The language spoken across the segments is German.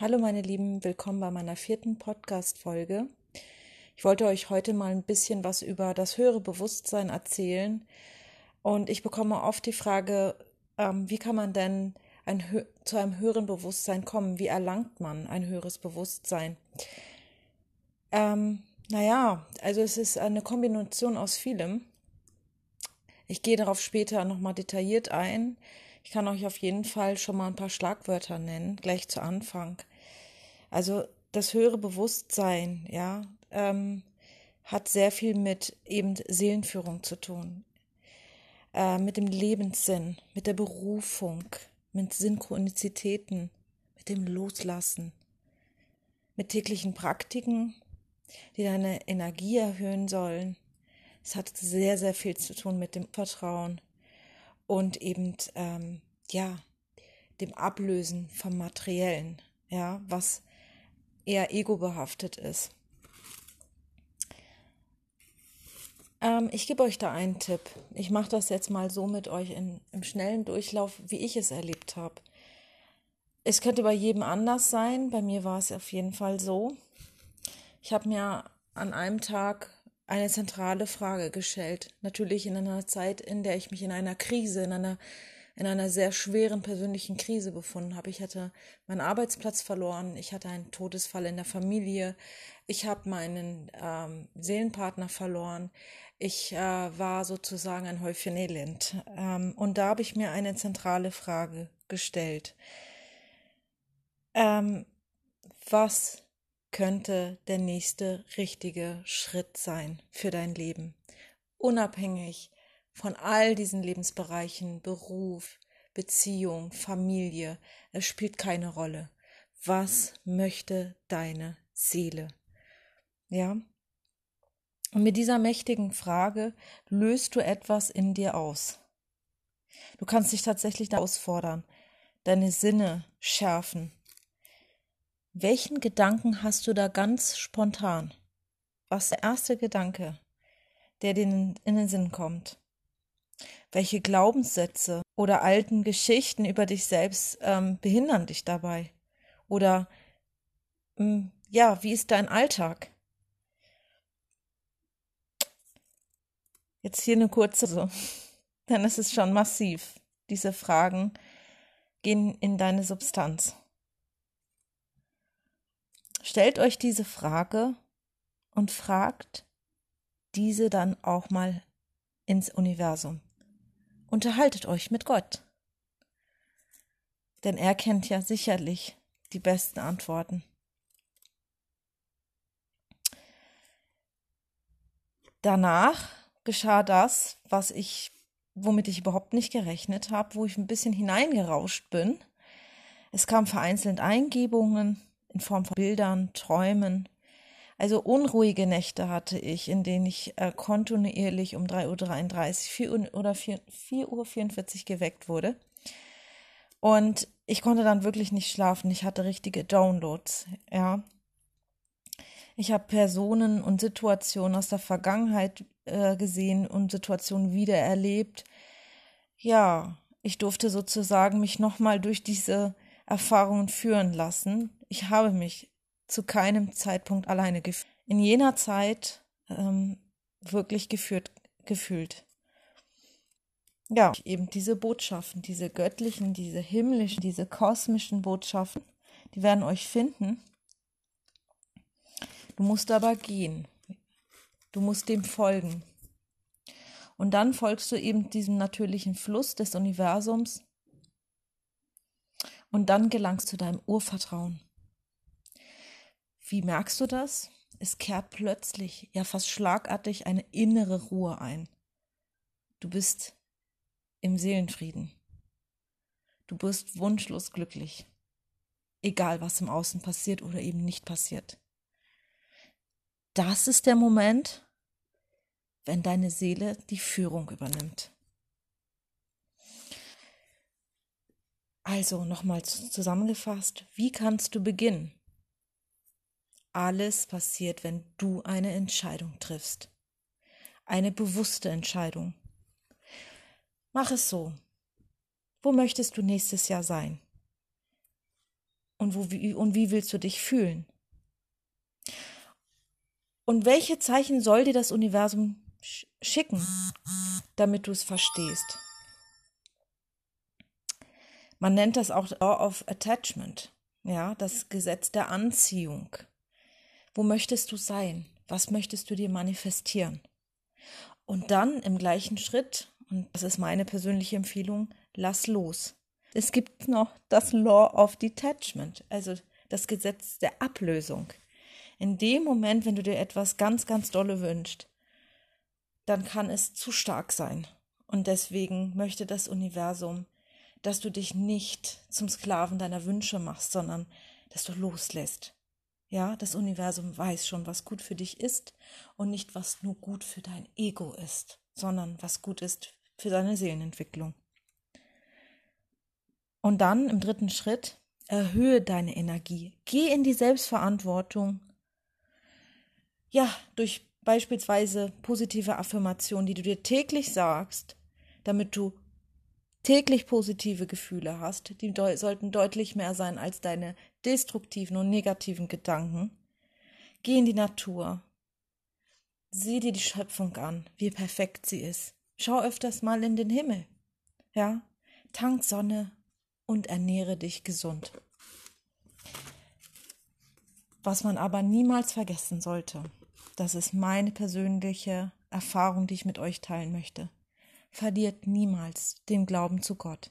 Hallo meine Lieben, willkommen bei meiner vierten Podcast-Folge. Ich wollte euch heute mal ein bisschen was über das höhere Bewusstsein erzählen. Und ich bekomme oft die Frage, ähm, wie kann man denn ein, zu einem höheren Bewusstsein kommen? Wie erlangt man ein höheres Bewusstsein? Ähm, naja, also es ist eine Kombination aus vielem. Ich gehe darauf später nochmal detailliert ein. Ich kann euch auf jeden Fall schon mal ein paar Schlagwörter nennen, gleich zu Anfang. Also das höhere Bewusstsein, ja, ähm, hat sehr viel mit eben Seelenführung zu tun, äh, mit dem Lebenssinn, mit der Berufung, mit Synchronizitäten, mit dem Loslassen, mit täglichen Praktiken, die deine Energie erhöhen sollen. Es hat sehr, sehr viel zu tun mit dem Vertrauen, und eben ähm, ja dem Ablösen vom Materiellen, ja, was eher ego-behaftet ist. Ähm, ich gebe euch da einen Tipp. Ich mache das jetzt mal so mit euch in, im schnellen Durchlauf, wie ich es erlebt habe. Es könnte bei jedem anders sein. Bei mir war es auf jeden Fall so. Ich habe mir an einem Tag eine zentrale Frage gestellt. Natürlich in einer Zeit, in der ich mich in einer Krise, in einer, in einer sehr schweren persönlichen Krise befunden habe. Ich hatte meinen Arbeitsplatz verloren, ich hatte einen Todesfall in der Familie, ich habe meinen ähm, Seelenpartner verloren, ich äh, war sozusagen ein Häufchen Elend. Ähm, und da habe ich mir eine zentrale Frage gestellt. Ähm, was könnte der nächste richtige Schritt sein für dein Leben. Unabhängig von all diesen Lebensbereichen, Beruf, Beziehung, Familie, es spielt keine Rolle. Was möchte deine Seele? Ja? Und mit dieser mächtigen Frage löst du etwas in dir aus. Du kannst dich tatsächlich herausfordern, deine Sinne schärfen, welchen Gedanken hast du da ganz spontan? Was ist der erste Gedanke, der dir in den Sinn kommt? Welche Glaubenssätze oder alten Geschichten über dich selbst ähm, behindern dich dabei? Oder ähm, ja, wie ist dein Alltag? Jetzt hier eine kurze, so, denn es ist schon massiv. Diese Fragen gehen in deine Substanz. Stellt euch diese Frage und fragt diese dann auch mal ins Universum. Unterhaltet euch mit Gott. Denn er kennt ja sicherlich die besten Antworten. Danach geschah das, was ich, womit ich überhaupt nicht gerechnet habe, wo ich ein bisschen hineingerauscht bin. Es kamen vereinzelt Eingebungen, in Form von Bildern, Träumen. Also unruhige Nächte hatte ich, in denen ich äh, kontinuierlich um 3.33 Uhr, 4 Uhr oder 4.44 Uhr geweckt wurde. Und ich konnte dann wirklich nicht schlafen. Ich hatte richtige Downloads, ja. Ich habe Personen und Situationen aus der Vergangenheit äh, gesehen und Situationen wieder erlebt. Ja, ich durfte sozusagen mich nochmal durch diese Erfahrungen führen lassen. Ich habe mich zu keinem Zeitpunkt alleine gefühlt. In jener Zeit ähm, wirklich geführt, gefühlt. Ja, eben diese Botschaften, diese göttlichen, diese himmlischen, diese kosmischen Botschaften, die werden euch finden. Du musst aber gehen. Du musst dem folgen. Und dann folgst du eben diesem natürlichen Fluss des Universums und dann gelangst du deinem Urvertrauen. Wie merkst du das? Es kehrt plötzlich, ja fast schlagartig, eine innere Ruhe ein. Du bist im Seelenfrieden. Du bist wunschlos glücklich. Egal, was im Außen passiert oder eben nicht passiert. Das ist der Moment, wenn deine Seele die Führung übernimmt. Also nochmal zusammengefasst, wie kannst du beginnen? Alles passiert, wenn du eine Entscheidung triffst. Eine bewusste Entscheidung. Mach es so. Wo möchtest du nächstes Jahr sein? Und, wo, wie, und wie willst du dich fühlen? Und welche Zeichen soll dir das Universum schicken, damit du es verstehst? Man nennt das auch Law of Attachment, ja, das Gesetz der Anziehung. Wo möchtest du sein? Was möchtest du dir manifestieren? Und dann im gleichen Schritt, und das ist meine persönliche Empfehlung, lass los. Es gibt noch das Law of Detachment, also das Gesetz der Ablösung. In dem Moment, wenn du dir etwas ganz, ganz dolle wünschst, dann kann es zu stark sein. Und deswegen möchte das Universum, dass du dich nicht zum Sklaven deiner Wünsche machst, sondern dass du loslässt. Ja, das Universum weiß schon, was gut für dich ist und nicht, was nur gut für dein Ego ist, sondern was gut ist für deine Seelenentwicklung. Und dann im dritten Schritt, erhöhe deine Energie. Geh in die Selbstverantwortung. Ja, durch beispielsweise positive Affirmationen, die du dir täglich sagst, damit du täglich positive Gefühle hast, die sollten deutlich mehr sein als deine destruktiven und negativen Gedanken. Geh in die Natur. Sieh dir die Schöpfung an, wie perfekt sie ist. Schau öfters mal in den Himmel. Ja, tank Sonne und ernähre dich gesund. Was man aber niemals vergessen sollte, das ist meine persönliche Erfahrung, die ich mit euch teilen möchte verliert niemals den Glauben zu Gott.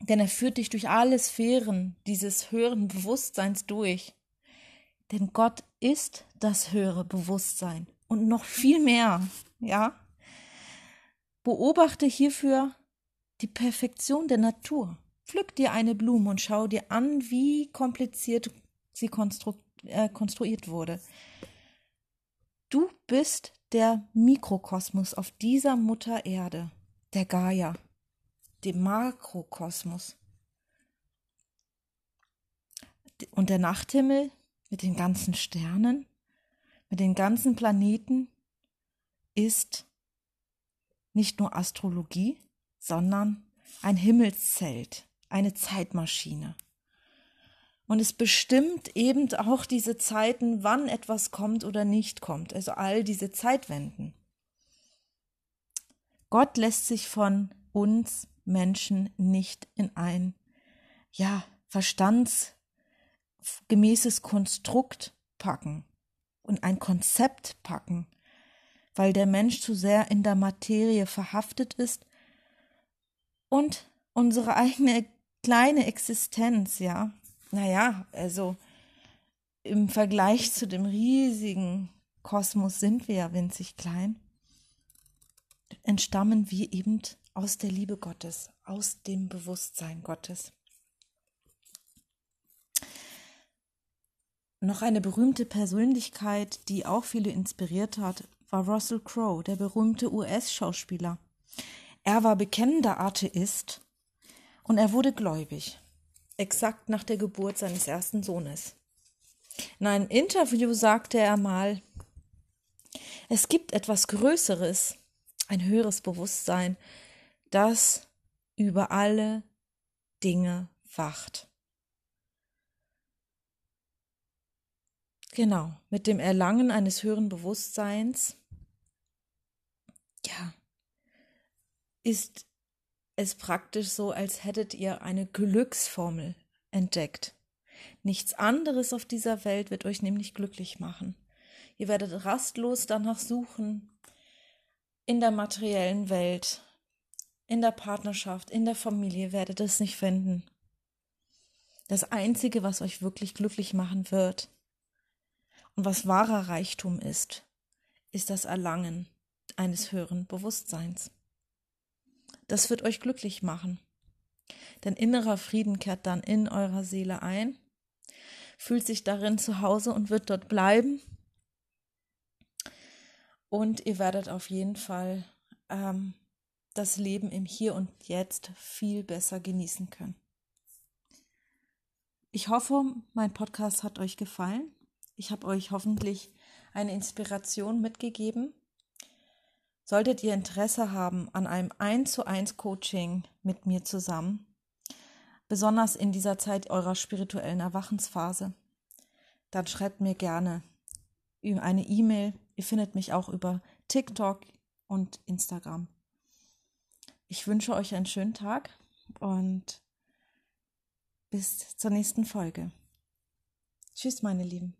Denn er führt dich durch alle Sphären dieses höheren Bewusstseins durch. Denn Gott ist das höhere Bewusstsein und noch viel mehr, ja? Beobachte hierfür die Perfektion der Natur. Pflück dir eine Blume und schau dir an, wie kompliziert sie konstru äh, konstruiert wurde. Du bist der Mikrokosmos auf dieser Mutter Erde, der Gaia, dem Makrokosmos. Und der Nachthimmel mit den ganzen Sternen, mit den ganzen Planeten ist nicht nur Astrologie, sondern ein Himmelszelt, eine Zeitmaschine. Und es bestimmt eben auch diese Zeiten, wann etwas kommt oder nicht kommt. Also all diese Zeitwenden. Gott lässt sich von uns Menschen nicht in ein, ja, verstandsgemäßes Konstrukt packen und ein Konzept packen, weil der Mensch zu sehr in der Materie verhaftet ist und unsere eigene kleine Existenz, ja, naja, also im Vergleich zu dem riesigen Kosmos sind wir ja winzig klein, entstammen wir eben aus der Liebe Gottes, aus dem Bewusstsein Gottes. Noch eine berühmte Persönlichkeit, die auch viele inspiriert hat, war Russell Crowe, der berühmte US-Schauspieler. Er war bekennender Atheist und er wurde gläubig exakt nach der Geburt seines ersten Sohnes. In einem Interview sagte er mal, es gibt etwas Größeres, ein höheres Bewusstsein, das über alle Dinge wacht. Genau, mit dem Erlangen eines höheren Bewusstseins, ja, ist es praktisch so, als hättet ihr eine Glücksformel entdeckt. Nichts anderes auf dieser Welt wird euch nämlich glücklich machen. Ihr werdet rastlos danach suchen, in der materiellen Welt, in der Partnerschaft, in der Familie werdet es nicht finden. Das Einzige, was euch wirklich glücklich machen wird und was wahrer Reichtum ist, ist das Erlangen eines höheren Bewusstseins. Das wird euch glücklich machen. Denn innerer Frieden kehrt dann in eurer Seele ein, fühlt sich darin zu Hause und wird dort bleiben. Und ihr werdet auf jeden Fall ähm, das Leben im Hier und Jetzt viel besser genießen können. Ich hoffe, mein Podcast hat euch gefallen. Ich habe euch hoffentlich eine Inspiration mitgegeben Solltet ihr Interesse haben an einem 1 zu 1 Coaching mit mir zusammen, besonders in dieser Zeit eurer spirituellen Erwachensphase, dann schreibt mir gerne eine E-Mail. Ihr findet mich auch über TikTok und Instagram. Ich wünsche euch einen schönen Tag und bis zur nächsten Folge. Tschüss, meine Lieben.